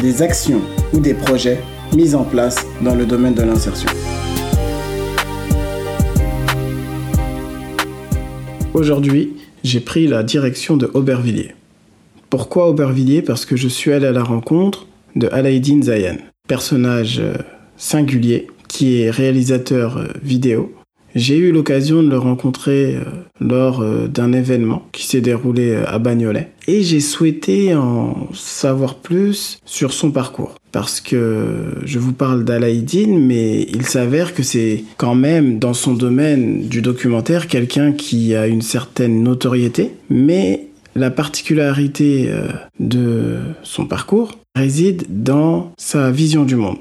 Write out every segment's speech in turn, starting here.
des actions ou des projets mis en place dans le domaine de l'insertion. Aujourd'hui, j'ai pris la direction de Aubervilliers. Pourquoi Aubervilliers? Parce que je suis allé à la rencontre de Alaïdine Zayan, personnage euh, singulier qui est réalisateur euh, vidéo. J'ai eu l'occasion de le rencontrer euh, lors d'un événement qui s'est déroulé à Bagnolet. Et j'ai souhaité en savoir plus sur son parcours. Parce que je vous parle d'Alaïdine, mais il s'avère que c'est quand même dans son domaine du documentaire quelqu'un qui a une certaine notoriété, mais la particularité euh, de son parcours réside dans sa vision du monde.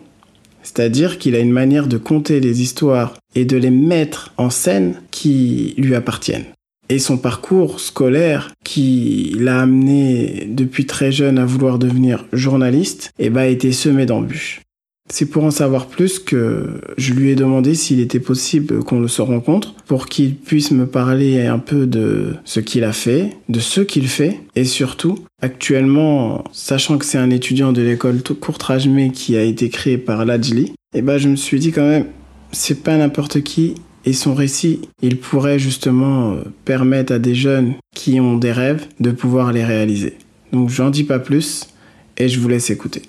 C'est-à-dire qu'il a une manière de conter les histoires et de les mettre en scène qui lui appartiennent. Et son parcours scolaire qui l'a amené depuis très jeune à vouloir devenir journaliste, eh ben, a été semé d'embûches. C'est pour en savoir plus que je lui ai demandé s'il était possible qu'on le se rencontre pour qu'il puisse me parler un peu de ce qu'il a fait, de ce qu'il fait et surtout, actuellement, sachant que c'est un étudiant de l'école Courtrajmé qui a été créé par l'Adjli, eh ben je me suis dit quand même, c'est pas n'importe qui et son récit, il pourrait justement euh, permettre à des jeunes qui ont des rêves de pouvoir les réaliser. Donc j'en dis pas plus et je vous laisse écouter.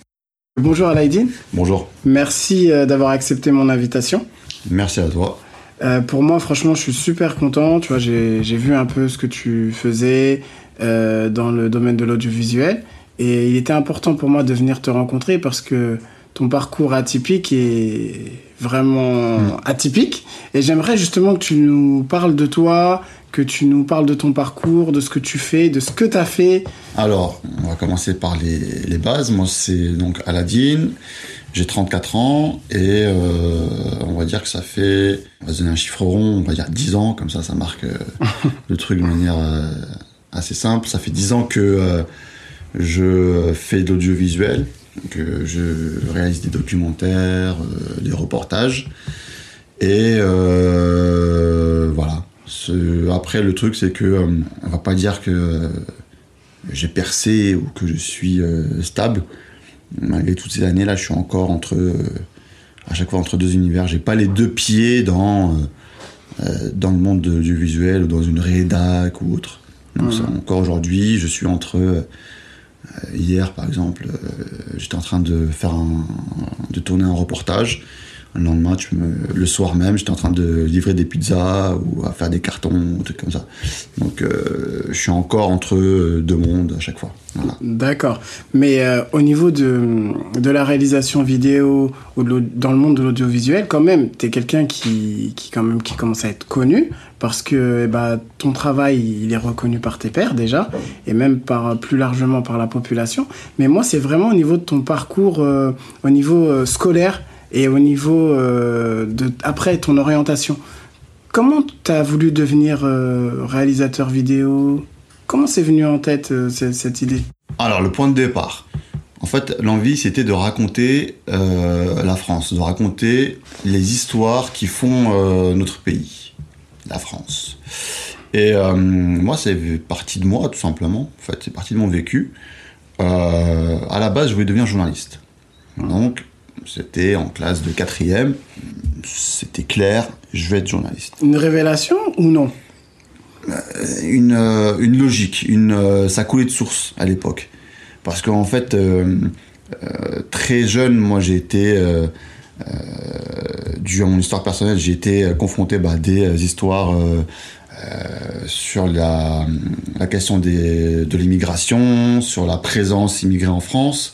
Bonjour Alaïdine. Bonjour. Merci euh, d'avoir accepté mon invitation. Merci à toi. Euh, pour moi, franchement, je suis super content. Tu vois, j'ai vu un peu ce que tu faisais euh, dans le domaine de l'audiovisuel. Et il était important pour moi de venir te rencontrer parce que ton parcours atypique est vraiment hmm. atypique. Et j'aimerais justement que tu nous parles de toi, que tu nous parles de ton parcours, de ce que tu fais, de ce que tu as fait. Alors, on va commencer par les, bases. Moi, c'est donc Aladine. J'ai 34 ans et euh, on va dire que ça fait, on va se donner un chiffre rond, on va dire 10 ans, comme ça, ça marque euh, le truc de manière euh, assez simple. Ça fait 10 ans que je fais de l'audiovisuel, que je réalise des documentaires, des reportages. Et voilà, après, le truc, c'est que euh, on va pas dire que euh, j'ai percé ou que je suis euh, stable. Malgré toutes ces années-là, je suis encore entre, à chaque fois entre deux univers. J'ai pas les deux pieds dans, dans le monde du visuel ou dans une rédac ou autre. Donc, mmh. encore aujourd'hui, je suis entre. hier, par exemple, j'étais en train de faire de tourner un reportage le lendemain, le soir même, j'étais en train de livrer des pizzas ou à faire des cartons, trucs comme ça. Donc, euh, je suis encore entre deux mondes à chaque fois. D'accord. Mais euh, au niveau de, la réalisation vidéo ou dans le monde de l'audiovisuel, quand même, tu es quelqu'un qui, qui, qui commence à être connu parce que bah, ton travail, il est reconnu par tes pairs déjà et même par, plus largement par la population. Mais moi, c'est vraiment au niveau de ton parcours, euh, au niveau scolaire et au niveau euh, de après ton orientation, comment tu as voulu devenir euh, réalisateur vidéo? Comment c'est venu en tête euh, cette, idée? Alors le point de départ, en fait l'envie c'était de raconter la France, de raconter les histoires qui font notre pays, la France. Et moi c'est parti de moi tout simplement, en fait c'est parti de mon vécu. à la base je voulais devenir journaliste. Donc c'était en classe de quatrième. C'était clair, je vais être journaliste. Une révélation ou non? Euh, une, euh, une, logique, une, euh, ça coulait de source à l'époque. Parce qu'en fait, très jeune, moi j'ai été, dû à mon histoire personnelle, j'ai été confronté à bah, des histoires sur la, la question des, de l'immigration, sur la présence immigrée en France.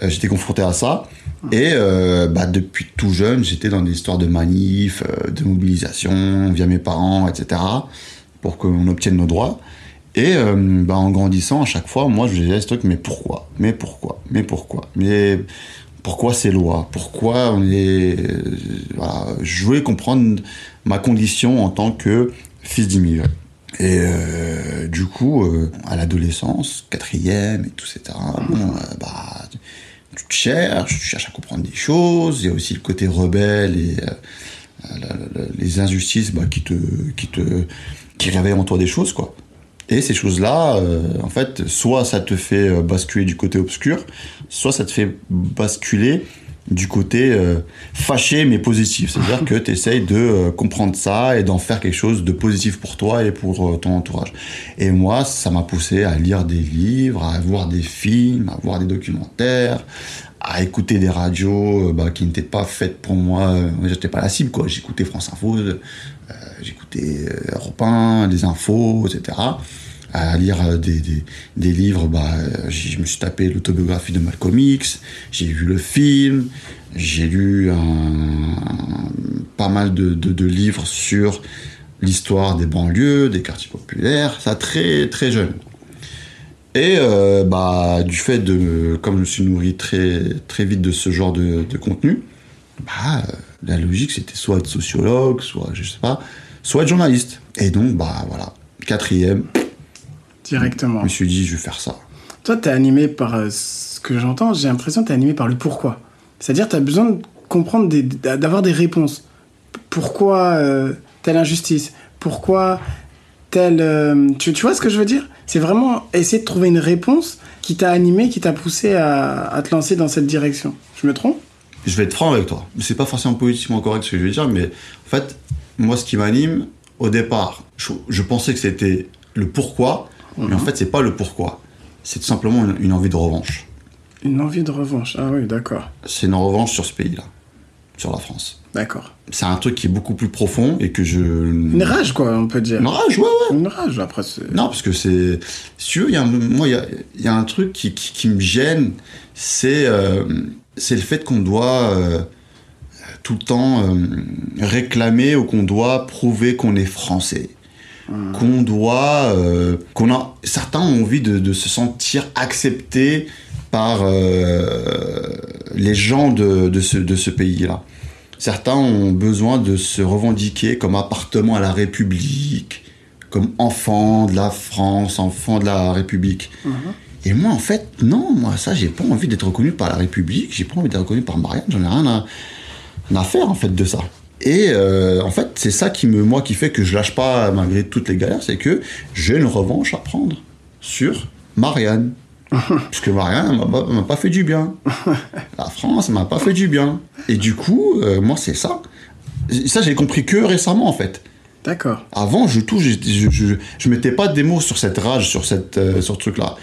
j'étais confronté à ça. Et euh, bah, depuis tout jeune, j'étais dans des histoires de manifs, euh, de mobilisation via mes parents, etc., pour qu'on obtienne nos droits. Et euh, bah, en grandissant, à chaque fois, moi, je disais ce truc, mais pourquoi? Mais pourquoi? Mais pourquoi? Mais pourquoi ces lois? Pourquoi on est. Voilà, je voulais comprendre ma condition en tant que fils d'immigré. Et du coup, à l'adolescence, quatrième et tout, etc., bon, bah, tu te cherches, tu cherches à comprendre des choses. Il y a aussi le côté rebelle et les injustices bah, qui te, qui te, qui réveillent en toi des choses, quoi. Et ces choses-là, en fait, soit ça te fait basculer du côté obscur, soit ça te fait basculer du côté euh, fâché mais positif. C'est-à-dire que tu essayes de euh, comprendre ça et d'en faire quelque chose de positif pour toi et pour euh, ton entourage. Et moi, ça m'a poussé à lire des livres, à voir des films, à voir des documentaires, à écouter des radios bah, qui n'étaient pas faites pour moi. J'étais pas la cible, quoi. J'écoutais France Info, j'écoutais Europe 1, des infos, etc à lire euh, des, des, livres, bah, je me suis tapé l'autobiographie de Malcolm X, j'ai vu le film, j'ai lu pas mal de, de, de livres sur l'histoire des banlieues, des quartiers populaires, ça très très jeune. Et euh, bah, du fait de, comme je me suis nourri très, très vite de ce genre de, de contenu, bah, la logique c'était soit être sociologue, soit je sais pas, soit être journaliste. Et donc, bah voilà, quatrième, Directement. Je me suis dit, je vais faire ça. Toi, tu es animé par euh, ce que j'entends, j'ai l'impression que tu es animé par le pourquoi. C'est-à-dire, tu as besoin de comprendre, d'avoir des réponses. Pourquoi euh, telle injustice? Pourquoi telle. Euh, tu, tu, vois ce que je veux dire? C'est vraiment essayer de trouver une réponse qui t'a animé, qui t'a poussé à, à, te lancer dans cette direction. Je me trompe? Je vais être franc avec toi. C'est pas forcément politiquement correct ce que je vais dire, mais en fait, moi, ce qui m'anime, au départ, je, je pensais que c'était le pourquoi, mais en mhm. fait, c'est pas le pourquoi. C'est tout simplement une, envie de revanche. Une envie de revanche, ah oui, d'accord. C'est une revanche sur ce pays-là, sur la France. D'accord. C'est un truc qui est beaucoup plus profond et que je. Une rage, quoi, on peut dire. Une rage, ouais, ouais. Une rage, après. Non, parce que c'est. Si tu moi, il y a, y a, un truc qui, qui, me gêne, c'est euh, c'est le fait qu'on doit. Euh, tout le temps euh, réclamer ou qu'on doit prouver qu'on est français qu'on doit, euh, qu'on a, certains ont envie de, se sentir acceptés par euh, les gens de, de ce, de ce pays-là. Certains ont besoin de se revendiquer comme appartement à la République, comme enfant de la France, enfant de la République. Mhm. Et moi, en fait, non, moi, ça, j'ai pas envie d'être reconnu par la République, j'ai pas envie d'être reconnu par Marianne, j'en ai rien à, à, faire, en fait, de ça. Et euh, en fait, c'est ça qui me, moi, qui fait que je lâche pas malgré toutes les galères, c'est que j'ai une revanche à prendre sur Marianne. Puisque Marianne m'a pas fait du bien. La France m'a pas fait du bien. Et du coup, euh, moi, c'est ça. Ça, j'ai compris que récemment, en fait. D'accord. Avant, je touche, je, je, je, mettais pas des mots sur cette rage, sur, cette, euh, sur ce truc-là.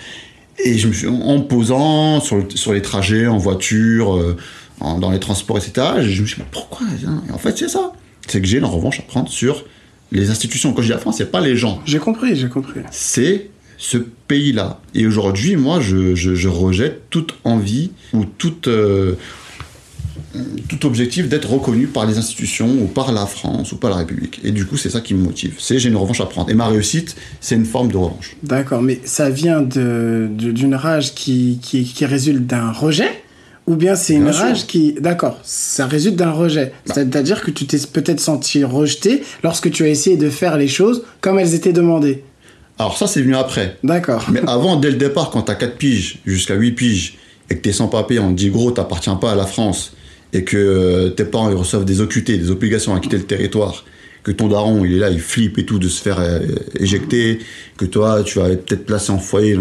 Et je me suis, en posant sur, sur les trajets, en voiture, dans les transports, etc. Je me suis dit, mais pourquoi Et en fait, c'est ça. C'est que j'ai une revanche à prendre sur les institutions. Quand je dis la France, c'est pas les gens. J'ai compris, j'ai compris. C'est ce pays-là. Et aujourd'hui, moi, je, je, rejette toute envie ou toute, euh, tout objectif d'être reconnu par les institutions ou par la France ou par la République. Et du coup, c'est ça qui me motive. C'est j'ai une revanche à prendre. Et ma réussite, c'est une forme de revanche. D'accord, mais ça vient d'une de, rage qui, qui, qui résulte d'un rejet? Ou bien c'est une rage qui... D'accord, ça résulte d'un rejet. Bah. C'est-à-dire que tu t'es peut-être senti rejeté lorsque tu as essayé de faire les choses comme elles étaient demandées. Alors ça, c'est venu après. D'accord. Mais avant, dès le départ, quand t'as 4 piges jusqu'à 8 piges, et que t'es sans papier, on te dit gros, t'appartiens pas à la France, et que euh, tes parents ils reçoivent des OQT, des obligations à quitter le territoire, que ton daron il est là, il flippe et tout de se faire euh, éjecter, que toi tu vas être peut-être placé en foyer,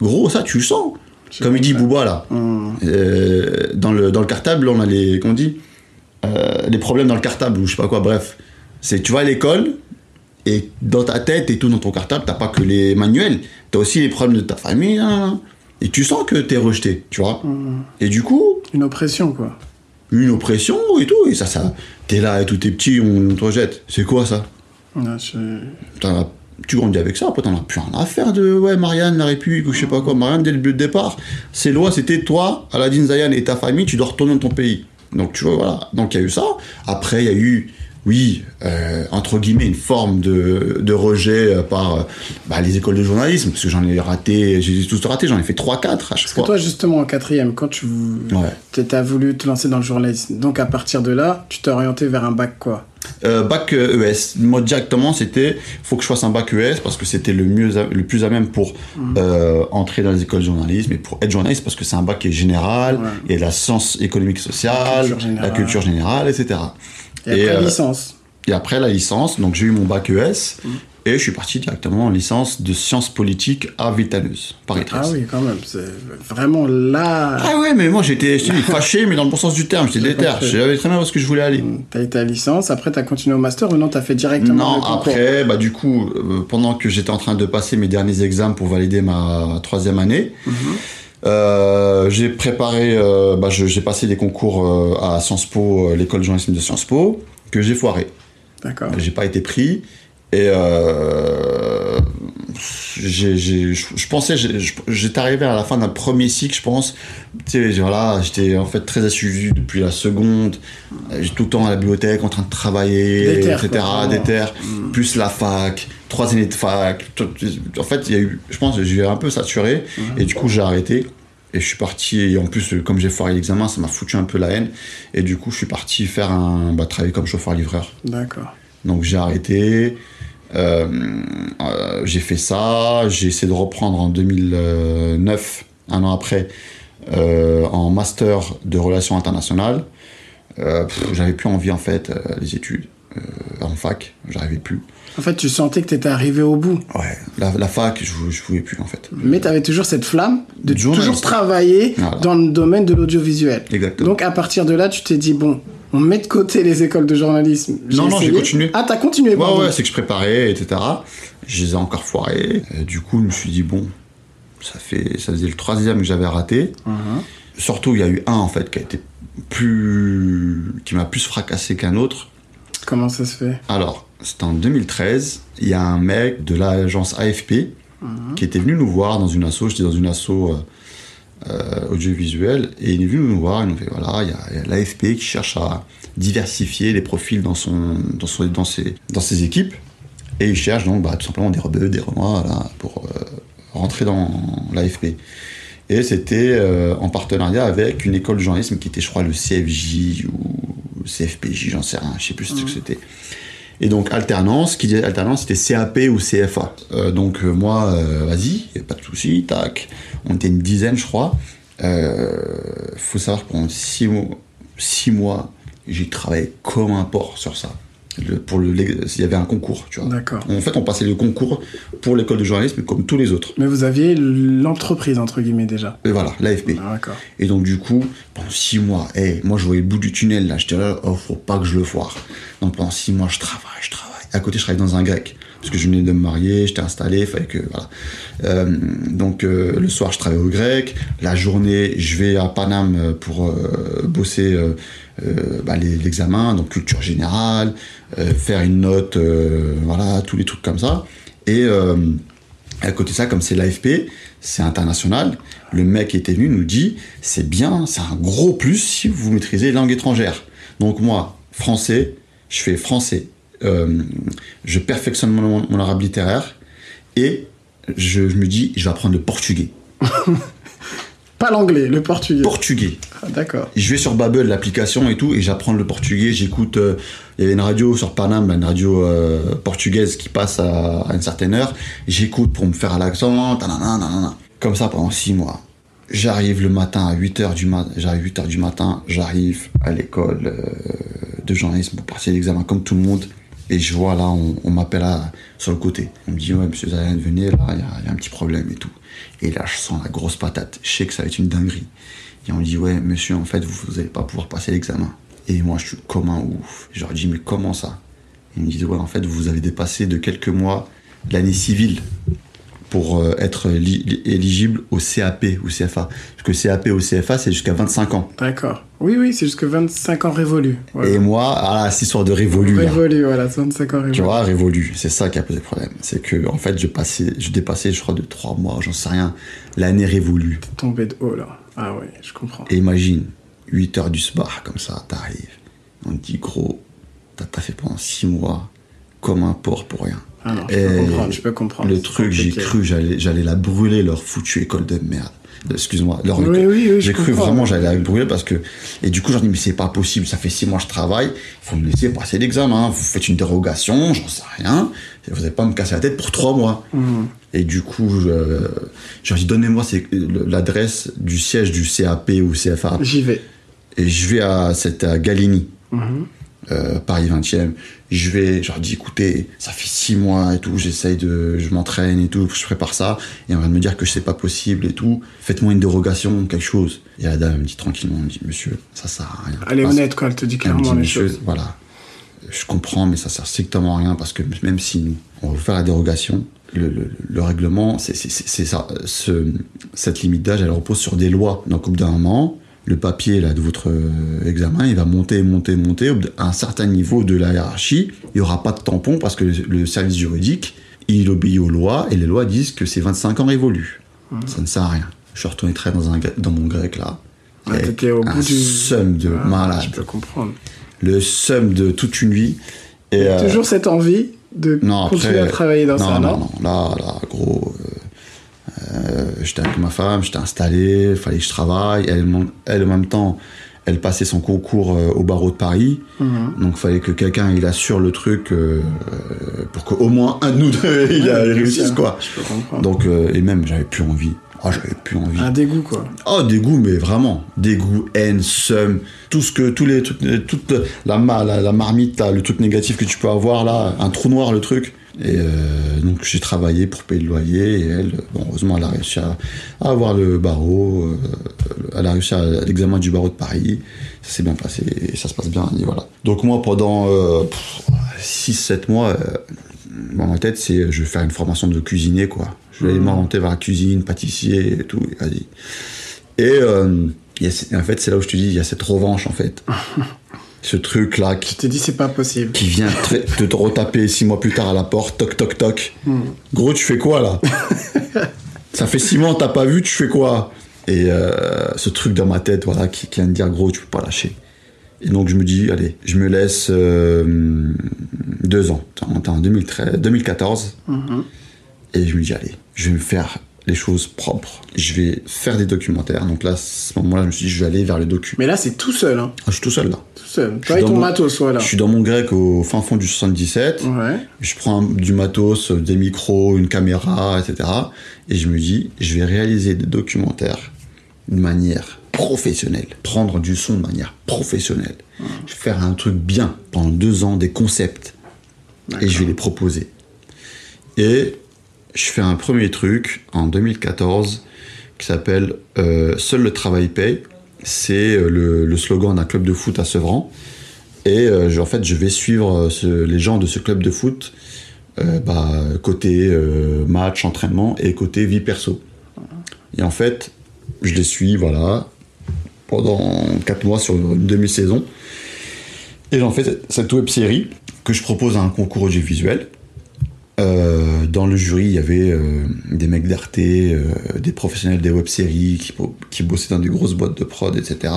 gros, ça tu le sens. Comme il dit Bouba là. Mmh. Euh, dans, le, dans le cartable, on a les. Qu'on dit euh, Les problèmes dans le cartable, ou je sais pas quoi, bref. C'est tu vas à l'école, et dans ta tête et tout dans ton cartable, t'as pas que les manuels, t'as aussi les problèmes de ta famille, hein. et tu sens que t'es rejeté, tu vois. Mmh. Et du coup. Une oppression, quoi. Une oppression et tout, et ça, ça. T'es là et tout t'es petit, on te rejette. C'est quoi ça? Ouais, tu grandis avec ça, après t'en as plus rien à faire de ouais Marianne, la République ou je sais pas quoi. Marianne, dès le but de départ, ces lois c'était toi, Aladdin Zayan et ta famille, tu dois retourner dans ton pays. Donc tu vois, voilà. Donc il y a eu ça. Après, il y a eu oui, euh, entre guillemets, une forme de, de rejet euh, par euh, bah, les écoles de journalisme, parce que j'en ai raté, j'ai tous raté, j'en ai fait 3-4 à chaque Parce que fois. toi, justement, en quatrième, quand tu Ouais. as voulu te lancer dans le journalisme, donc à partir de là, tu t'es orienté vers un bac quoi Euh, bac euh, ES. Moi directement, c'était faut que je fasse un bac ES parce que c'était le mieux, le plus à même pour Mhm. euh, entrer dans les écoles de journalisme et pour être journaliste parce que c'est un bac qui est général Ouais. et la science économique sociale, culture générale. la culture générale, etc. Et après, euh, licence. Et après la licence, donc j'ai eu mon bac ES Mhm. Et je suis parti directement en licence de sciences politiques à Vitaneuse, Paris 13. Ah oui, quand même, c'est vraiment là. Ah ouais, mais moi j'étais fâché, mais dans le bon sens du terme, j'étais déter. Je savais très bien où est-ce que je voulais aller. T'as eu ta licence, après t'as continué au master ou non, t'as fait directement Non, après, bah du coup, euh, pendant que j'étais en train de passer mes derniers examens pour valider ma troisième année, Mhm. euh, j'ai préparé, euh, bah, j'ai passé des concours euh, à Sciences Po, l'école de journalisme de Sciences Po, que j'ai foiré. D'accord. J'ai pas été pris et euh, je pensais, j'étais arrivé à la fin d'un premier cycle, je pense. Tu sais, voilà, j'étais en fait très assidu depuis la seconde. J'étais tout le temps à la bibliothèque en train de travailler, etc. quoi, Mm. plus la fac, trois années de fac. En fait, il y a eu, je pense, que j'ai un peu saturé Mhm. et du coup j'ai arrêté. Et je suis parti, et en plus, comme j'ai foiré l'examen, ça m'a foutu un peu la haine. Et du coup, je suis parti faire un, bah, travailler comme chauffeur-livreur. D'accord. Donc j'ai arrêté. Euh, euh, j'ai fait ça. J'ai essayé de reprendre en 2009, un an après, euh, en master de relations internationales. J'avais plus envie en fait les études en fac. J'arrivais plus. En fait, tu sentais que t'étais arrivé au bout, Ouais, la, la fac, je, je pouvais plus en fait. mais t'avais toujours cette flamme de toujours travailler Voilà. dans le domaine de l'audiovisuel. Exactement. Donc à partir de là, tu t'es dit bon, on met de côté les écoles de journalisme. Non, non, j'ai continué. Ah, t'as continué. Ouais, ouais, c'est que je préparais, etc. Je les ai encore foirés. Du coup, je me suis dit, bon, ça, fait, ça faisait le troisième que j'avais raté. Mhm. Surtout, il y a eu un, en fait, qui a été plus. qui m'a plus fracassé qu'un autre. Comment ça se fait? Alors, c'était en 2013. Il y a un mec de l'agence AFP qui était venu nous voir dans une asso. J'étais dans une asso euh, euh, audiovisuelle. Et il est venu nous voir. Il nous fait voilà, il y a, l'AFP qui cherche à diversifier les profils dans, son, dans, son, dans, ses, dans ses équipes. Et il cherche donc bah, tout simplement des rebeux, des voilà, pour euh, rentrer dans l'AFP. Et c'était euh, en partenariat avec une école de journalisme qui était, je crois, le CFJ ou CFPJ, j'en sais rien, je sais plus ce que c'était. Et donc alternance, qui disait alternance, c'était CAP ou CFA. Euh, donc moi, euh, vas-y, pas de souci, tac. On était une dizaine, je crois. Euh, faut savoir que pendant six mois, six mois, j'ai travaillé comme un porc sur ça. Le- pour le, il y avait un concours, tu vois. D'accord. En fait, on passait le concours pour l'école de journalisme comme tous les autres. Mais vous aviez l'entreprise entre guillemets déjà. Et voilà, l'AFP. Ah, D'accord. Et donc du coup, pendant six mois, hey, moi je voyais le bout du tunnel là, j'étais là, oh faut pas que je le foire. Donc pendant six mois, je travaille, je travaille. À côté, je travaillais dans un grec parce que je venais de me marier, j'étais installé, fallait que voilà. Euh, donc euh, le soir, je travaille au grec. La journée, je vais à Paname euh, pour bosser bah, l'examen, donc culture générale, faire une note, voilà, tous les trucs comme ça. Et à côté de ça, comme c'est l'AFP, c'est international, le mec qui était venu nous dit c'est bien, c'est un gros plus si vous maîtrisez les langues étrangères. Donc moi, français, je fais français, euh, je perfectionne mon, mon arabe littéraire et je, je me dis je vais apprendre le portugais. Pas l'anglais, le portugais. Portugais. Ah, D'accord. Je vais sur Babel, l'application et tout, et j'apprends le portugais. J'écoute. euh, Il y avait une radio sur Paname, une radio euh, portugaise qui passe à, à une certaine heure. J'écoute pour me faire à l'accent. Comme ça pendant six mois. J'arrive le matin à 8h du matin. J'arrive 8h du matin. J'arrive à l'école euh, de journalisme pour passer l'examen comme tout le monde. Et je vois là, on, m'appelle sur le côté. On me dit, ouais, monsieur Zayan, venez, là, il y, a- il y a un petit problème et tout. Et là, je sens la grosse patate. Je sais que ça va être une dinguerie. Et on me dit, ouais, monsieur, en fait, vous n'allez pas pouvoir passer l'examen. Et moi, je suis comme un ouf. Je leur dis, mais comment ça? Ils me disent, ouais, en fait, vous avez dépassé de quelques mois l'année civile pour euh, être li- li- éligible au CAP ou CFA. Parce que CAP ou CFA, c'est jusqu'à 25 ans. D'accord. Oui, oui, c'est jusque 25 ans révolus. Voilà. Et moi, ah, cette histoire de révolu. Révolu, voilà, 25 ans révolus. Tu vois, révolu, c'est ça qui a posé problème. C'est que, en fait, je passais, je dépassais, je crois, de 3 mois, j'en sais rien, l'année révolue. Tombé de haut, là. Ah ouais, je comprends. Et imagine, 8 heures du soir, comme ça, t'arrives. On te dit, gros, t'as taffé pendant six mois comme un porc pour rien. Ah non, je peux comprendre, je peux comprendre. Le truc, j'ai cru, j'allais, j'allais la brûler, leur foutue école de merde. Excuse-moi, leur Oui, école. oui, oui, J'ai cru vraiment, j'allais la brûler parce que. Et du coup, j'en dis, mais c'est pas possible, ça fait six mois que je travaille, il faut me laisser passer l'examen. Vous faites une dérogation, j'en sais rien. Vous n'allez pas me casser la tête pour trois mois. Mhm. Et du coup, j'ai dit, donnez-moi l'adresse du siège du CAP ou CFA. J'y vais. Et je vais à cette à Galigny. Euh, Paris 20e. Je vais, je leur dis, écoutez, ça fait six mois et tout, j'essaye de, je m'entraîne et tout, je prépare ça. Et on va me dire que c'est pas possible et tout. Faites-moi une dérogation, quelque chose. Et la dame me dit tranquillement, elle me dit, monsieur, ça sert à rien. Elle est honnête, quoi. Elle te dit elle me dit, clairement les choses. voilà, je comprends, mais ça sert strictement à rien parce que même si nous, on va vous faire la dérogation, le, le- le règlement, c'est ça. Ce, cette limite d'âge, elle repose sur des lois. Donc, au bout d'un moment, le papier là, de votre euh, examen, il va monter, monter, monter. À un certain niveau de la hiérarchie, il n'y aura pas de tampon parce que le, service juridique, il obéit aux lois et les lois disent que ces 25 ans révolus. Ça ne sert à rien. Je suis retourné très dans, un, dans mon grec là. Ah, Et t'étais au un bout du- seum de Ah, malade Je peux comprendre. le seum de toute une vie. Et, euh, Toujours cette envie de non, continuer après, à travailler dans non, ça, non, non, non, là, là, gros, euh, euh, j'étais avec ma femme, j'étais installé, il fallait que je travaille. Elle, elle, en même temps, elle passait son concours euh, au barreau de Paris. Mhm. Donc, il fallait que quelqu'un, il assure le truc euh, pour qu'au moins un de nous deux, il Ouais, réussisse, quoi. Donc, et même, j'avais plus envie. Ah, j'avais plus envie. Un dégoût, quoi. Oh, dégoût, mais vraiment. Dégoût, haine, seum, tout ce que, tous les toute la, la, la marmite, là, le truc négatif que tu peux avoir, là, un trou noir, le truc. Et euh, donc, j'ai travaillé pour payer le loyer, et elle, bon, heureusement, elle a réussi à, à avoir le barreau, euh, elle a réussi à l'examen du barreau de Paris, ça s'est bien passé, et ça se passe bien, et voilà. Donc, moi, pendant 6-7 mois, euh, dans ma tête, c'est je vais faire une formation de cuisinier, quoi. Je vais aller m'orienter vers la cuisine, pâtissier et tout, et vas-y. Et en fait, c'est là où je te dis, il y a cette revanche, en fait. Ce truc-là qui, Tu t'es dit, c'est pas possible. qui vient te, te retaper six mois plus tard à la porte, toc, toc, toc. Gros, tu fais quoi, là? Ça fait six mois, t'as pas vu, tu fais quoi? Et euh, ce truc dans ma tête, voilà, qui, qui vient de dire, gros, tu peux pas lâcher. Et donc, je me dis, allez, je me laisse euh, deux ans. En 2013, 2014. Mhm. Et je me dis, allez, je vais me faire les choses propres. Je vais faire des documentaires. Donc là, à ce moment-là, je me suis dit, je vais aller vers le docu. Mais là, c'est tout seul, hein. Ah, je suis tout seul là. Tout seul. Je Toi suis et dans ton mon- matos, voilà. Je suis dans mon grec au fin fond du 77. Ouais. Je prends du matos, des micros, une caméra, etc. Et je me dis, je vais réaliser des documentaires de manière professionnelle. Prendre du son de manière professionnelle. Je vais faire un truc bien pendant deux ans, des concepts. Et je vais les proposer. Et je fais un premier truc en 2014 qui s'appelle euh, Seul le travail paye. C'est euh, le, slogan d'un club de foot à Sevran. Et euh, en fait, je vais suivre les gens de ce club de foot bah, côté match, entraînement et côté vie perso. Et en fait, je les suis, voilà, pendant 4 mois sur une demi-saison. Et j'en fais cette- cette web série que je propose à un concours audiovisuel. Euh, dans le jury, il y avait euh, des mecs d'RT, euh, des professionnels des web-séries qui, qui bossaient dans des grosses boîtes de prod, etc.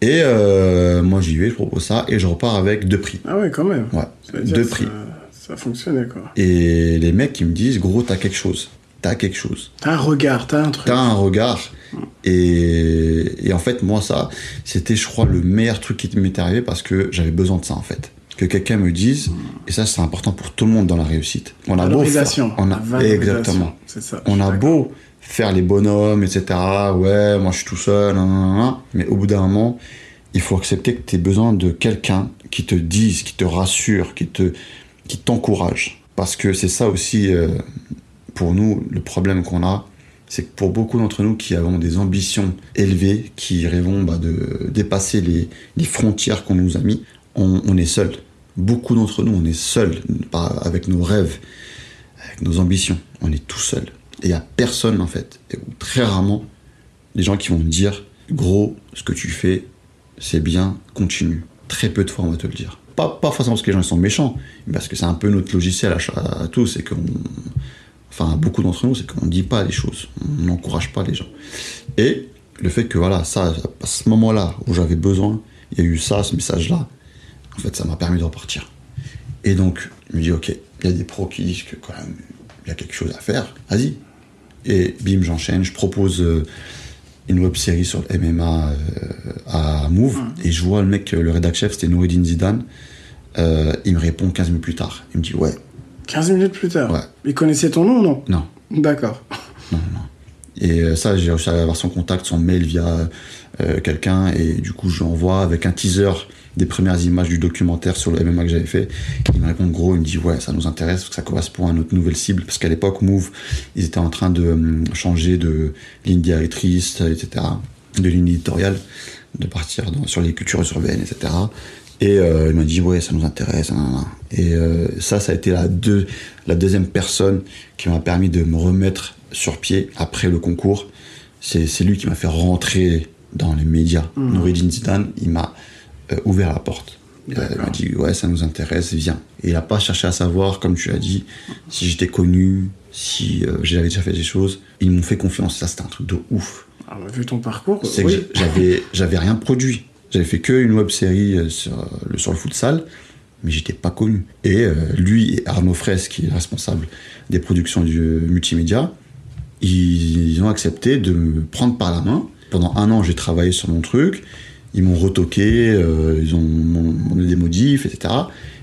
Et moi, j'y vais, je propose ça, et je repars avec deux prix. Ah ouais, quand même. Ouais, Ça deux prix. Ça, ça fonctionnait, quoi. Et les mecs, ils me disent, gros, t'as quelque chose. T'as quelque chose. T'as un regard, t'as un truc. T'as un regard. Et, et en fait, moi, ça, c'était, je crois, le meilleur truc qui m'est arrivé parce que j'avais besoin de ça, en fait. Que quelqu'un me dise, et ça, c'est important pour tout le monde dans la réussite. On a beau faire- on a, exactement. Ça. On a beau faire les bonhommes, etc. Ouais, moi je suis tout seul, nan, nan, nan, mais au bout d'un moment, il faut accepter que tu as besoin de quelqu'un qui te dise, qui te rassure, qui te, qui t'encourage. Parce que c'est ça aussi, euh, pour nous, le problème qu'on a, c'est que pour beaucoup d'entre nous qui avons des ambitions élevées, qui rêvons bah, de dépasser les, les frontières qu'on nous a mis, on, on est seul. Beaucoup d'entre nous, on est seul avec nos rêves, avec nos ambitions. On est tout seul. Et il n'y a personne, en fait, et- très rarement, des gens qui vont dire Gros, ce que tu fais, c'est bien, continue. Très peu de fois, on va te le dire. Pas, pas forcément parce que les gens sont méchants, mais parce que c'est un peu notre logiciel à, tous, c'est qu'on. Enfin, beaucoup d'entre nous, c'est qu'on ne dit pas les choses, on n'encourage pas les gens. Et le fait que, voilà, ça, à ce moment-là où j'avais besoin, il y a eu ça, ce message-là. En fait, ça m'a permis de repartir. Et donc, je me dis, ok, il y a des pros qui disent que quand même, il y a quelque chose à faire, vas-y. Et bim, j'enchaîne, je propose euh, une web série sur le MMA euh, à Move, et je vois le mec, le rédac chef, c'était Noureddin Zidane. Euh, il me répond 15 minutes plus tard. Il me dit, ouais, 15 minutes plus tard. Ouais. Il connaissait ton nom, non? Non, D'accord. non, non. Et euh, ça, j'ai réussi à avoir son contact, son mail via euh, quelqu'un, et du coup, je lui envoie avec un teaser des premières images du documentaire sur le MMA que j'avais fait. Il me répond gros, il me dit ouais, ça nous intéresse, parce que ça correspond à notre nouvelle cible, parce qu'à l'époque, Move, ils étaient en train de hum, changer de ligne directrice, etc., de ligne éditoriale, de partir dans- sur les cultures urbaines, etc. Et euh, il m'a dit ouais, ça nous intéresse. Et euh, ça, ça a été la, deux, la deuxième personne qui m'a permis de me remettre sur pied après le concours. C'est lui qui m'a fait rentrer dans les médias. Noureddin Zidane, il m'a euh, ouvert la porte. Euh, il m'a dit ouais, ça nous intéresse, viens. Et il n'a pas cherché à savoir, comme tu as dit, si j'étais connu, si euh, j'avais déjà fait des choses. Ils m'ont fait confiance. Ça, c'était un truc de ouf. Alors, vu ton parcours, C'est oui. que j'avais j'avais rien produit. J'avais fait que une web série euh, sur euh, le sur le futsal, mais j'étais pas connu. Et euh, lui et Arnaud Fraisse, qui est responsable des productions du euh, multimédia, ils, ils ont accepté de me prendre par la main. Pendant un an, j'ai travaillé sur mon truc. Ils m'ont retoqué, euh, ils ont m'ont demandé des modifs, etc.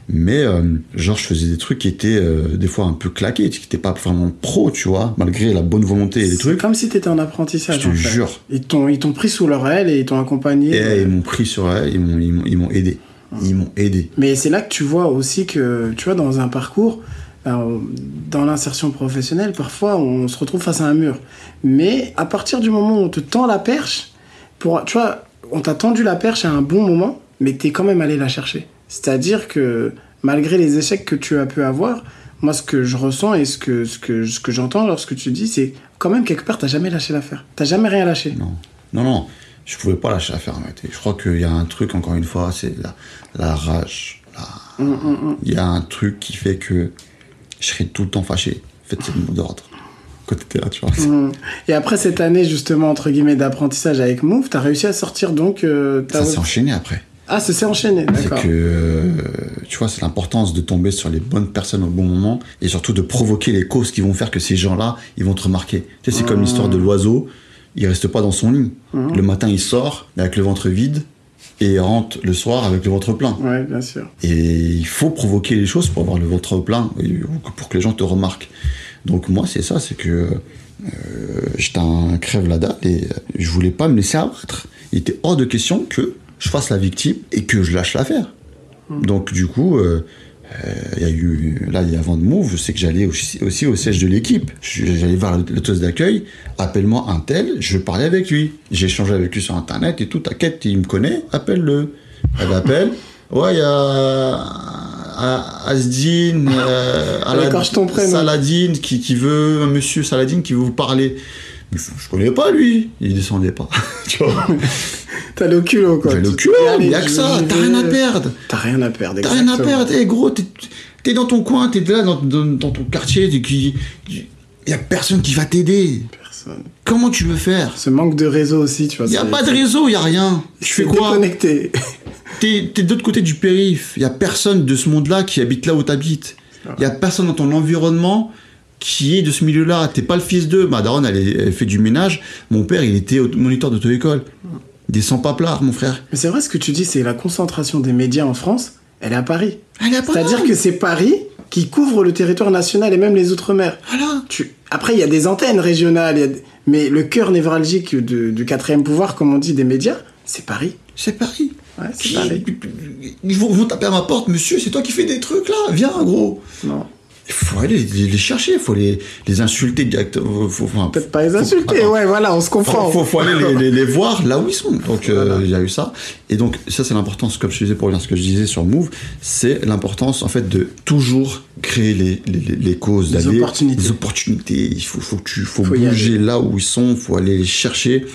Mais euh, genre, je faisais des trucs qui étaient euh, des fois un peu claqués, qui n'étaient pas vraiment pro, tu vois, malgré la bonne volonté et les C'est trucs. comme si t'étais en apprentissage. Je te en fait. jure. Ils t'ont, ils t'ont pris sous leur aile et ils t'ont accompagné. Et ils m'ont pris sur elle, ils m'ont, ils m'ont, aidé. Ils m'ont aidé. Mais c'est là que tu vois aussi que, tu vois, dans un parcours, dans l'insertion professionnelle, parfois on se retrouve face à un mur. Mais à partir du moment où on te tend la perche, pour, tu vois, on t'a tendu la perche à un bon moment, mais t'es quand même allé la chercher. C'est-à-dire que malgré les échecs que tu as pu avoir, moi ce que je ressens et ce que, ce que, ce que j'entends lorsque tu dis, c'est quand même quelque part, t'as jamais lâché l'affaire. T'as jamais rien lâché. Non, non, non. Je pouvais pas lâcher l'affaire en réalité. Je crois qu'il y a un truc, encore une fois, c'est la, la rage. la- Il y a un truc qui fait que je serais tout le temps fâché. En fait, c'est le mot d'ordre. Quand t'étais là, tu vois. Mm. Et après cette année justement entre guillemets d'apprentissage avec Move, t'as réussi à sortir donc euh, ta Ça s'est enchaîné après. Ah, ça s'est enchaîné, C'est d'accord. que, euh, tu vois, c'est l'importance de tomber sur les bonnes personnes au bon moment et surtout de provoquer les causes qui vont faire que ces gens-là, ils vont te remarquer. Tu sais, c'est comme l'histoire de l'oiseau, il reste pas dans son nid. Le matin, il sort avec le ventre vide et rentre le soir avec le ventre plein. Ouais, bien sûr. Et il faut provoquer les choses pour avoir le ventre plein, pour que les gens te remarquent. Donc moi, c'est ça, c'est que euh, j'étais un crève la dalle et je voulais pas me laisser abattre. Il était hors de question que je fasse la victime et que je lâche l'affaire. Donc du coup, euh, euh, il y a eu là, il y a avant de move, je sais que j'allais aussi, aussi au siège de l'équipe. J'allais voir le, toast d'accueil, appelle-moi un tel, je parlais avec lui. J'ai échangé avec lui sur internet et tout, t'inquiète, il me connaît, appelle-le. Elle appelle. Ouais, il y A- Asdine, euh, prénom. Saladine qui, qui veut, un monsieur Saladine qui veut vous parler. Je, je connais pas lui, il descendait pas. tu vois, T'as le culot, quoi. j'ai le culot, il y a que je- ça, je t'as rien à perdre. T'as rien à perdre, T'as rien à perdre. Eh gros, t'es es dans ton coin, t'es là dans, dans- dans ton quartier, qui. Il y a personne qui va t'aider. Personne. Comment tu veux faire? Ce manque de réseau aussi, tu vois. Il y a pas de réseau, il y a rien. Tu fais quoi? déconnecté. T'es de l'autre côté du périph. Il y a personne de ce monde-là qui habite là où t'habites. Il y a personne dans ton environnement qui est de ce milieu-là. T'es pas le fils d'eux. Ma daronne, elle, fait du ménage. Mon père, il était moniteur d'auto-école. Il descend pas plard, mon frère. Mais c'est vrai ce que tu dis, c'est la concentration des médias en France, elle est à Paris. Elle est à C'est-à-dire Paris. que c'est Paris qui couvre le territoire national et même les outre-mer. Voilà. Tu... Après, il y a des antennes régionales, il y a des- mais le cœur névralgique de- du quatrième pouvoir, comme on dit, des médias, c'est Paris. C'est Paris. Ouais, c'est. Ils vont, vont taper à ma porte, monsieur, c'est toi qui fais des trucs là, viens gros. Non. Il faut aller les, les chercher, il faut les, les insulter directement. Peut-être pas les insulter, ouais, voilà, on se comprend. faut, faut aller les, voir là où ils sont. Donc euh, Voilà. il y a eu ça. Et donc ça c'est l'importance, comme je disais pour revenir ce que je disais sur Move, c'est l'importance en fait de toujours créer les, causes, Les d'aller- opportunités. les opportunités. Il faut, faut, que tu, faut, Faut y bouger là où ils sont, faut aller les chercher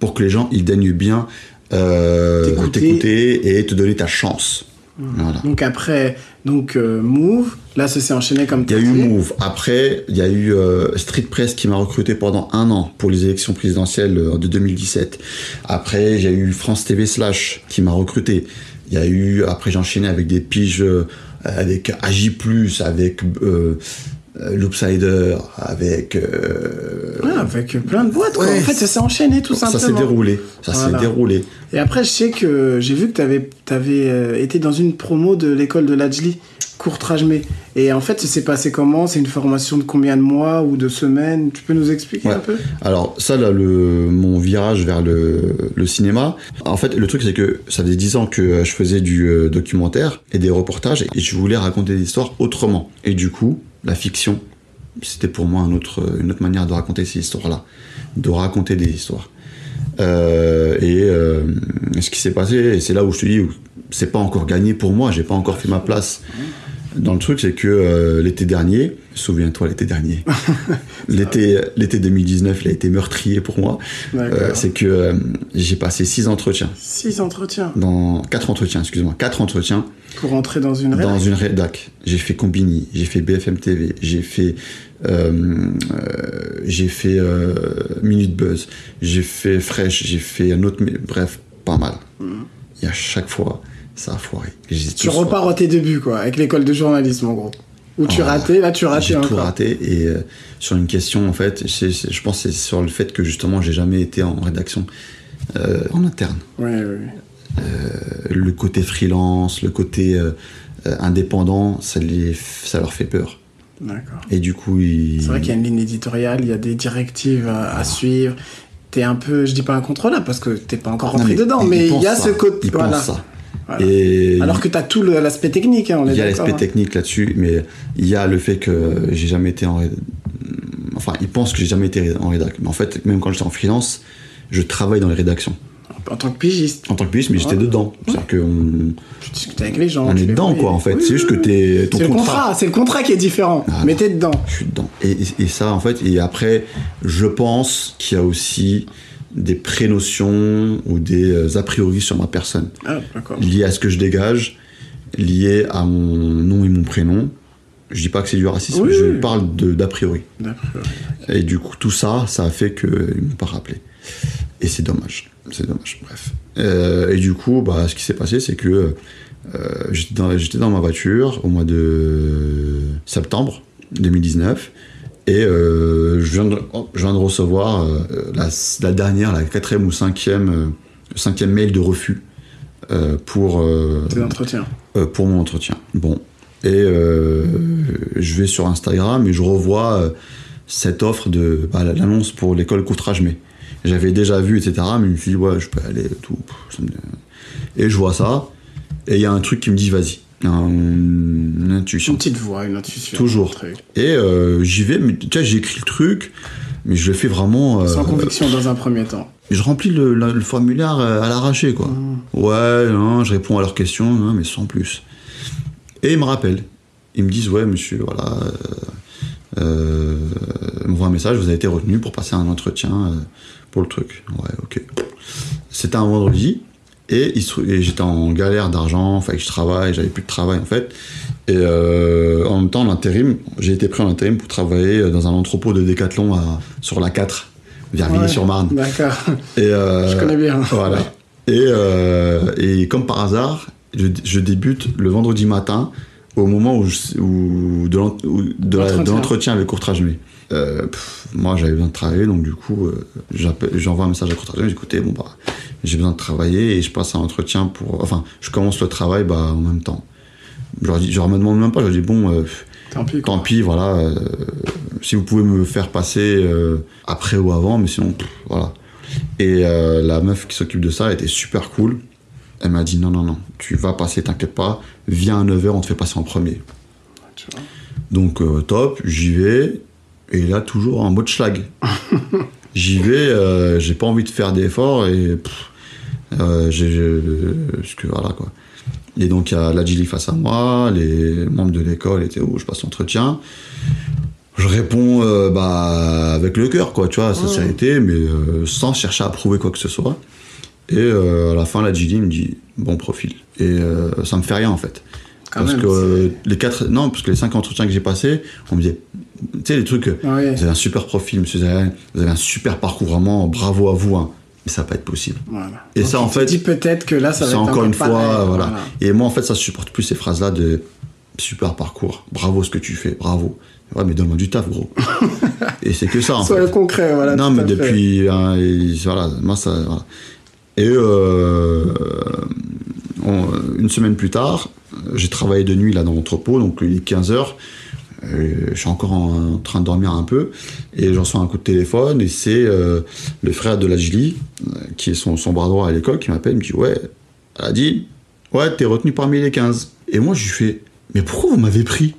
pour que les gens ils daignent bien euh, T'écouter. et te donner ta chance. Voilà. Donc après, donc euh, Move, là ça s'est enchaîné comme Il y a eu. Move. Après, il y a eu euh, Street Press qui m'a recruté pendant un an pour les élections présidentielles euh, de 2017. Après, j'ai eu France TV Slash qui m'a recruté. Il y a eu, après j'ai enchaîné avec des piges avec Agi+, avec Loopsider, avec... euh, Ouais, avec plein de boîtes, quoi. Ouais, En fait, ça s'est enchaîné tout ça simplement. s'est déroulé, ça Voilà. s'est déroulé. Et après, je sais que j'ai vu que tu avais, été dans une promo de l'école de l'Ajli, Courtrajmé. Et en fait, ça s'est passé comment? C'est une formation de combien de mois ou de semaines? Tu peux nous expliquer Ouais. un peu? Alors ça, là, le, mon virage vers le, le cinéma, en fait, le truc, c'est que ça faisait 10 ans que euh, je faisais du euh, documentaire et des reportages, et je voulais raconter des histoires autrement. Et du coup, la fiction, c'était pour moi une autre manière de raconter ces histoires-là, de raconter des histoires. Euh, et euh, ce qui s'est passé, c'est là où je te dis, c'est pas encore gagné pour moi, j'ai pas encore fait ma place dans le truc, c'est que euh, l'été dernier, souviens-toi l'été dernier, l'été, l'été 2019, il a été meurtrier pour moi. Euh, c'est que euh, j'ai passé six entretiens, Six entretiens dans quatre entretiens, excuse-moi, quatre entretiens pour entrer dans une dans rédac. une rédac. J'ai fait Combini, j'ai fait BFM TV, j'ai fait j'ai fait Minute Buzz, j'ai fait Fresh, j'ai fait un autre, mais bref, pas mal. Et à chaque fois, ça a foiré. Tu repars à tes débuts, quoi, avec l'école de journalisme, en gros. Où tu Ah, ratais, là, tu ratais J'ai tout raté et euh, sur une question en fait, c'est- je pense que c'est sur le fait que justement j'ai jamais été en rédaction euh, en interne. Oui, oui. Euh, le côté freelance, le côté indépendant, ça, les, ça leur fait peur. D'accord. Et du coup, ils... C'est vrai qu'il y a une ligne éditoriale, il y a des directives à, à suivre. T'es un peu, je dis pas incontrôlable parce que t'es pas encore Non, rentré dedans, mais il y a ce côté. Ils Voilà. pensent ça. Voilà. Et Alors que t'as tout le- l'aspect technique, hein, on est il y a l'aspect hein. technique là-dessus, mais il y a le fait que j'ai jamais été en ré- enfin, ils pensent que j'ai jamais été en rédac. Mais en fait, même quand j'étais en freelance, je travaille dans les rédactions En tant que pigiste, en tant que pigiste, mais j'étais Ouais. dedans. C'est-à-dire qu'on tu discutes avec les gens. on tu est dedans, quoi, en fait. Oui, c'est juste que t'es ton C'est le contrat. contrat, c'est le contrat qui est différent. Ah, mais t'es dedans. Je suis dedans. Et, et- et ça, en fait, et après, je pense qu'il y a aussi des prénotions ou des euh, a priori sur ma personne, Ah, liées à ce que je dégage, liées à mon nom et mon prénom. Je dis pas que c'est du racisme, Oui, je oui. parle d'a priori. Et du coup, tout ça, ça a fait qu'ils m'ont pas rappelé. Et c'est dommage. C'est dommage, bref. Euh, et du coup, bah, ce qui s'est passé, c'est que euh, j'étais dans, j'étais dans ma voiture au mois de septembre 2019. Et euh, je, viens de, je viens de recevoir euh, la, la dernière, la quatrième ou cinquième, euh, le cinquième mail de refus pour, pour mon entretien. Bon. Et je vais sur Instagram et je revois cette offre de bah, l'annonce pour l'école Courtrage mais J'avais déjà vu, etc. Mais je me suis dit, ouais, je peux aller, tout. Et je vois ça. Et il y a un truc qui me dit, vas-y. Un- une intuition. Une petite voix, une intuition. Toujours. un. Et euh, j'y vais, mais tu vois, j'écris le truc, mais je le fais vraiment. euh, Sans conviction dans un premier temps. je remplis le, la- le formulaire euh, à l'arraché, quoi. Ouais, non, je réponds à leurs questions, non, mais sans plus. Et ils me rappellent. Ils me disent, ouais, monsieur, voilà, euh, euh, ils m'envoient un message, vous avez été retenu pour passer un entretien euh, pour le truc. Ouais, ok. C'était un vendredi, et, il j'étais en galère d'argent, fallait que je travaille, j'avais plus de travail, en fait. Et euh, en même temps, en intérim, j'ai été pris en intérim pour travailler dans un entrepôt de décathlon à, sur la 4, vers Ouais. Villiers-sur-Marne. D'accord. Euh, Je connais bien. Voilà. Et, euh, et comme par hasard, je, je débute le vendredi matin au moment où, je- où de L'entretien. avec Courtrage. Euh, pff, moi, j'avais besoin de travailler, donc du coup, euh, j'envoie un message à Courtrage. Écoutez, bon bah, j'ai besoin de travailler et je passe un entretien pour. Enfin, je commence le travail bah, en même temps. Je leur, dis, je leur me demande même pas. Je leur dis bon. euh, Tant pis. quoi. Tant pis, voilà. euh, si vous pouvez me faire passer euh, après ou avant, mais sinon, pff, voilà. Et la meuf qui s'occupe de ça, elle était super cool. Elle m'a dit non, non, non, tu vas passer, t'inquiète pas. Viens à 9h, on te fait passer en premier. Donc, top, j'y vais. Et là, toujours en mode schlag. j'y vais, j'ai pas envie de faire d'efforts et. pff, euh, voilà, quoi. Et donc, il y a la Gili face à moi, les membres de l'école étaient où je passe l'entretien. Je réponds euh, bah, avec le cœur, quoi, tu vois, sincérité, mais euh, sans chercher à prouver quoi que ce soit. Et à la fin, la Gili me dit bon profil. Et ça me fait rien, en fait. Quand parce même, que les quatre, non, parce que les cinq entretiens que j'ai passés, on me disait, tu sais, les trucs, Ouais. vous avez un super profil, monsieur Zayan, vous avez un super parcours, vraiment, bravo à vous. hein. Mais ça va pas être possible. Voilà. Et Donc, ça, en fait, dis peut-être que là, ça va être encore une fois, pareil, voilà. Et moi, en fait, ça, supporte plus ces phrases-là de super parcours, bravo ce que tu fais, bravo. Ouais, mais donne-moi du taf, gros. et c'est que ça, en Sois fait. concret, voilà. non, mais depuis. hein, et voilà, moi, ça. voilà. Et euh, on- une semaine plus tard, j'ai travaillé de nuit là dans l'entrepôt, donc il est 15h. Je suis encore en, en train de dormir un peu et j'en reçois un coup de téléphone et c'est euh, le frère de Lajli, euh, qui est son, son bras droit à l'école, qui m'appelle, me dit Ouais, elle a dit Ouais, t'es retenu parmi les 15. Et moi, je lui fais Mais pourquoi vous m'avez pris?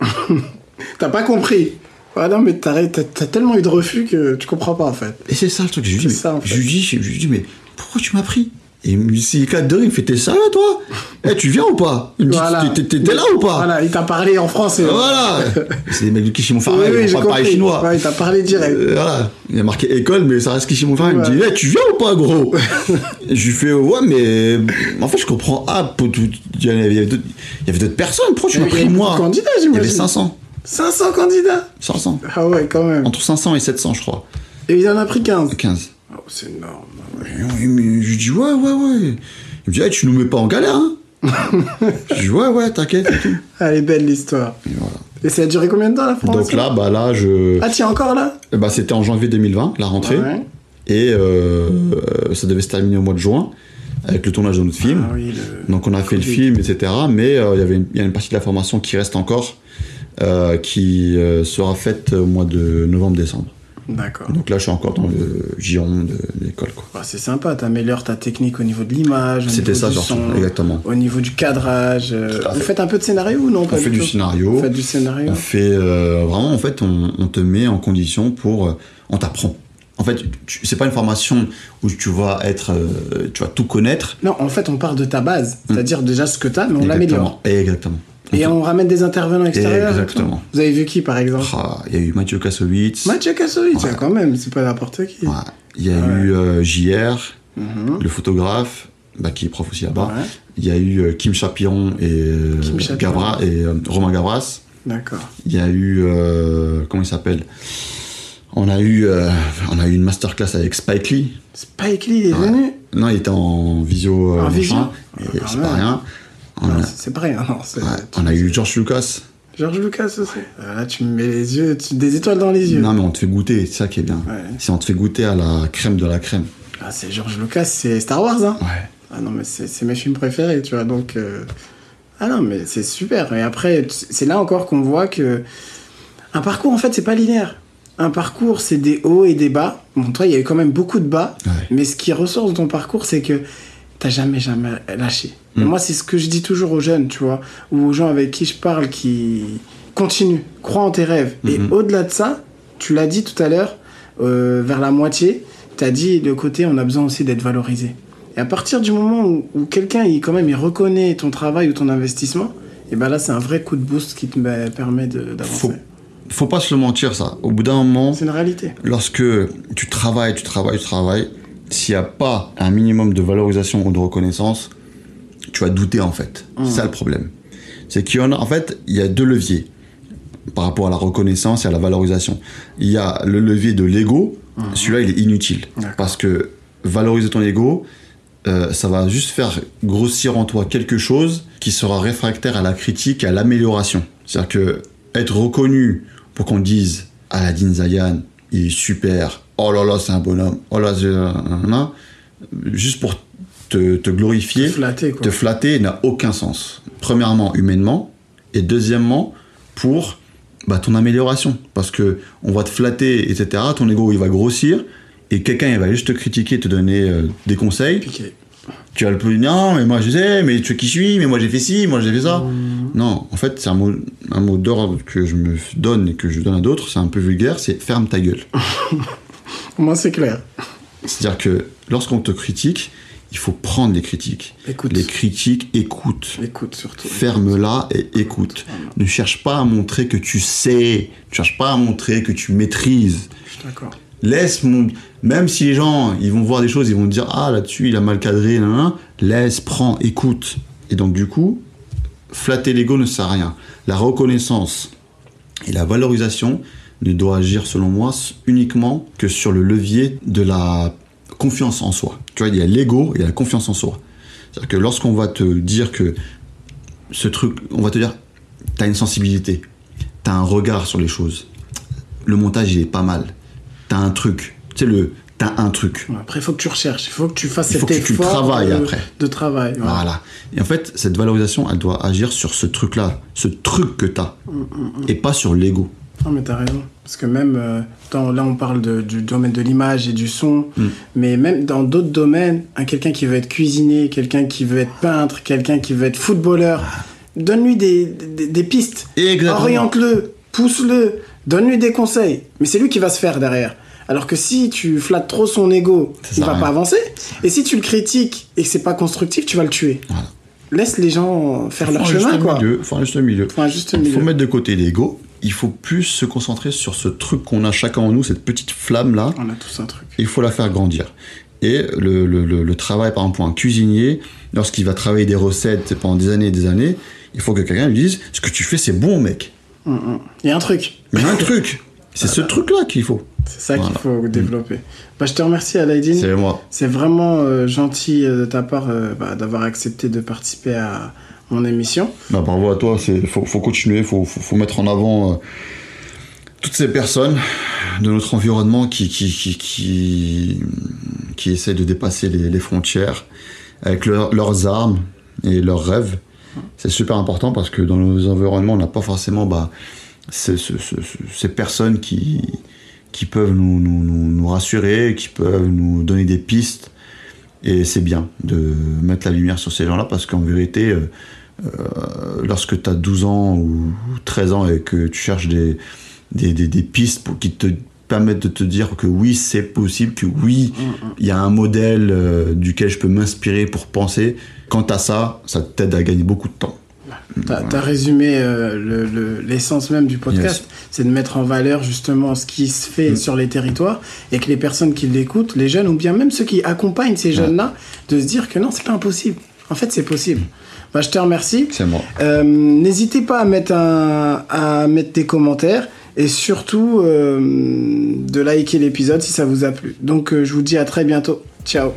T'as pas compris. Ouais, non, mais t'as tellement eu de refus que tu comprends pas, en fait. Et c'est ça le truc. Je lui dis, C'est mais, ça, en fait. je lui dis, je lui dis, mais pourquoi tu m'as pris? Et il me dit, il éclate de rire, il me fait, t'es sérieux, toi? Eh, tu viens ou pas? Il me dit, Voilà. t'es- là ou pas? Voilà, il t'a parlé en français. Voilà C'est des mecs de Kishimon Oui, ils vont pas parler chinois. Ouais, il t'a parlé direct. Euh, voilà, il a marqué école, mais ça reste Kishimon Farah. Il me dit, Ouais. Eh, tu viens ou pas, gros? Et Je lui fais, ouais, mais en fait, je comprends. Ah, pour tout- il y avait d'autres personnes, pourquoi tu Il y m'as avait pris moi? candidats, Il y avait j'imagine. 500. 500 candidats? 500. Ah ouais, quand même. Entre 500 et 700, je crois. Et il en a pris 15. 15. Oh, c'est énorme. Et oui, mais je lui dis ouais, ouais, ouais. Il me dit, Eh, tu nous mets pas en galère, hein Je dis, ouais, ouais, t'inquiète et tout. Elle est belle l'histoire. Et voilà. Et ça a duré combien de temps la formation Donc là, bah là, je. Ah, tiens, encore là? Eh bah, c'était en janvier 2020, la rentrée. Ouais. Et euh, euh, ça devait se terminer au mois de juin, avec le tournage de notre film. Ah oui, le... Donc on a fait le film, etc. Mais euh, il y avait une- il y a une partie de la formation qui reste encore, euh, qui euh, sera faite au mois de novembre-décembre. D'accord. Donc là, je suis encore dans le giron de, de l'école. quoi. Bah, c'est sympa, t'améliores ta technique au niveau de l'image, C'était ça du son, exactement. au niveau du cadrage. euh, Vous fait. faites un peu de scénario ou non? On pas fait du scénario. Vous faites du scénario On fait euh, vraiment, en fait, on, on te met en condition pour. euh, on t'apprend. En fait, tu- c'est pas une formation où tu vas être, euh, tu vas tout connaître. Non, en fait, on part de ta base, c'est-à-dire déjà ce que t'as, mais on l'améliore. Exactement. Et on ramène des intervenants extérieurs. Exactement. Vous avez vu qui, par exemple Ah, Il y a eu Mathieu Kassovitz. Mathieu Kassovitz, Ouais. quand même, c'est pas n'importe qui. Ouais. Il y a Ouais. eu euh, JR, Mhm. le photographe, bah, qui est prof aussi là-bas. Il y a eu euh, Kim Chapiron et, euh, Kim Chapiron. Gavra, et euh, Romain Gavras. D'accord. Il y a eu. comment il s'appelle? On a, eu, on a eu une masterclass avec Spike Lee. Spike Lee est Ouais. venu? Non, il était en visio. En visio? C'est pas rien. On Non, a, c'est- non. ouais, tu- on a eu George Lucas. George Lucas aussi. Ah, Là, tu me mets les yeux, tu- des étoiles dans les yeux. Non, mais on te fait goûter, c'est ça qui est bien. Ouais. Si on te fait goûter à la crème de la crème. Ah, c'est George Lucas, c'est Star Wars, hein Ouais. Ah non, mais c'est c'est mes films préférés, tu vois, donc... euh, Ah non, mais c'est super. Et après, c'est là encore qu'on voit que... Un parcours, en fait, c'est pas linéaire. Un parcours, c'est des hauts et des bas. Bon, toi, il y a eu quand même beaucoup de bas. Ouais. Mais ce qui ressort de ton parcours, c'est que t'as jamais, jamais lâché. Et Mm. moi, c'est ce que je dis toujours aux jeunes, tu vois, ou aux gens avec qui je parle qui continuent, croient en tes rêves. Et Mhm. au-delà de ça, tu l'as dit tout à l'heure, euh, vers la moitié, t'as dit le côté, on a besoin aussi d'être valorisé. Et à partir du moment où, où quelqu'un, il, quand même, il reconnaît ton travail ou ton investissement, et ben là, c'est un vrai coup de boost qui te bah, permet de- Faut, d'avancer. faut pas se le mentir, ça. Au bout d'un moment, C'est une réalité. lorsque tu travailles, tu travailles, tu travailles, s'il n'y a pas un minimum de valorisation ou de reconnaissance, tu vas douter en fait. C'est ça le problème. C'est qu'il y en a, en fait, il y a deux leviers par rapport à la reconnaissance et à la valorisation. Il y a le levier de l'ego, celui-là il est inutile. Parce que valoriser ton ego, euh, ça va juste faire grossir en toi quelque chose qui sera réfractaire à la critique et à l'amélioration. C'est-à-dire que être reconnu pour qu'on dise Aladdin Zayan, il est super, oh là là, c'est un bonhomme, oh là, un- juste pour te, te glorifier, quoi. te flatter n'a aucun sens. Premièrement, humainement, et deuxièmement, pour bah, ton amélioration. Parce que on va te flatter, etc. Ton ego, il va grossir, et quelqu'un, il va juste te critiquer, te donner euh, des conseils. Piqué. Tu vas le plus non, mais moi je sais, mais tu sais qui je suis, mais moi j'ai fait ci, moi j'ai fait ça. Non, en fait, c'est un mot, un mot d'ordre que je me donne et que je donne à d'autres, c'est un peu vulgaire, c'est ferme ta gueule. Moi, c'est clair. C'est-à-dire que lorsqu'on te critique, il faut prendre les critiques. Écoute. Les critiques, écoute. Écoute surtout. Ferme-la et écoute. Ne cherche pas à montrer que tu sais. Ne cherche pas à montrer que tu maîtrises. Je suis d'accord. Laisse mon... Même si les gens, ils vont voir des choses, ils vont te dire, ah, là-dessus, il a mal cadré, nan, nan. laisse, prends, écoute. Et donc, du coup, flatter l'ego ne sert à rien. La reconnaissance et la valorisation ne doit agir, selon moi, uniquement que sur le levier de la confiance en soi. Tu vois, il y a l'ego et la confiance en soi. C'est-à-dire que lorsqu'on va te dire que ce truc, on va te dire, t'as une sensibilité, t'as un regard sur les choses, le montage il est pas mal, t'as un truc, tu sais le, t'as un truc. Après, il faut que tu recherches, il faut que tu fasses Il cet faut que tu le effort travailles de, après. de travail. ouais. Voilà. Et en fait, cette valorisation, elle doit agir sur ce truc-là, ce truc que t'as, et pas sur l'ego. Non, mais t'as raison. Parce que même, euh, dans- là, on parle de- du domaine de l'image et du son, Mm. mais même dans d'autres domaines, un quelqu'un qui veut être cuisinier, quelqu'un qui veut être peintre, quelqu'un qui veut être footballeur, donne-lui des, des, des pistes. Oriente-le, pousse-le, donne-lui des conseils. Mais c'est lui qui va se faire derrière. Alors que si tu flattes trop son ego, il va pas avancer. Et si tu le critiques et que c'est pas constructif, tu vas le tuer. Voilà. Laisse les gens faire leur Faut chemin, quoi. milieu. Faut un juste milieu. Faut un juste Il faut milieu. mettre de côté l'ego. Il faut plus se concentrer sur ce truc qu'on a chacun en nous, cette petite flamme là. On a tous un truc. Il faut la faire grandir. Et le, le- le- le travail, par exemple, pour un cuisinier, lorsqu'il va travailler des recettes pendant des années et des années, il faut que quelqu'un lui dise Ce que tu fais, c'est bon, mec. Mm, mm. Il y a un truc. Mais il y a un truc. C'est ce truc-là qu'il faut. C'est ça Voilà. qu'il faut développer. Bah, je te remercie, Alaïdine. C'est moi. C'est vraiment euh, gentil euh, de ta part euh, bah, d'avoir accepté de participer à mon émission. Bah, bravo à toi. Il faut, continuer. Il faut, mettre en avant euh, toutes ces personnes de notre environnement qui, qui, qui, qui, essaient de dépasser les, frontières avec leur- leurs armes et leurs rêves. C'est super important parce que dans nos environnements, on n'a pas forcément bah, ces, ce- ce- ce- ces personnes qui, qui peuvent nous, nous rassurer, qui peuvent nous donner des pistes. Et c'est bien de mettre la lumière sur ces gens-là parce qu'en vérité, euh, euh, lorsque tu as 12 ans ou 13 ans et que tu cherches des, des, des- des pistes pour, qui te permettent de te dire que oui, c'est possible, que oui, il y a un modèle euh, duquel je peux m'inspirer pour penser, quand tu as ça, ça t'aide à gagner beaucoup de temps. T'as as résumé euh, le- le- l'essence même du podcast, Yes. c'est de mettre en valeur justement ce qui se fait Mm. sur les territoires et que les personnes qui l'écoutent, les jeunes ou bien même ceux qui accompagnent ces jeunes-là, de se dire que non, c'est pas impossible. En fait, c'est possible. Bah, je te remercie. C'est moi. Euh, N'hésitez pas à mettre, un, à mettre des commentaires et surtout euh, de liker l'épisode si ça vous a plu. Donc je vous dis à très bientôt. Ciao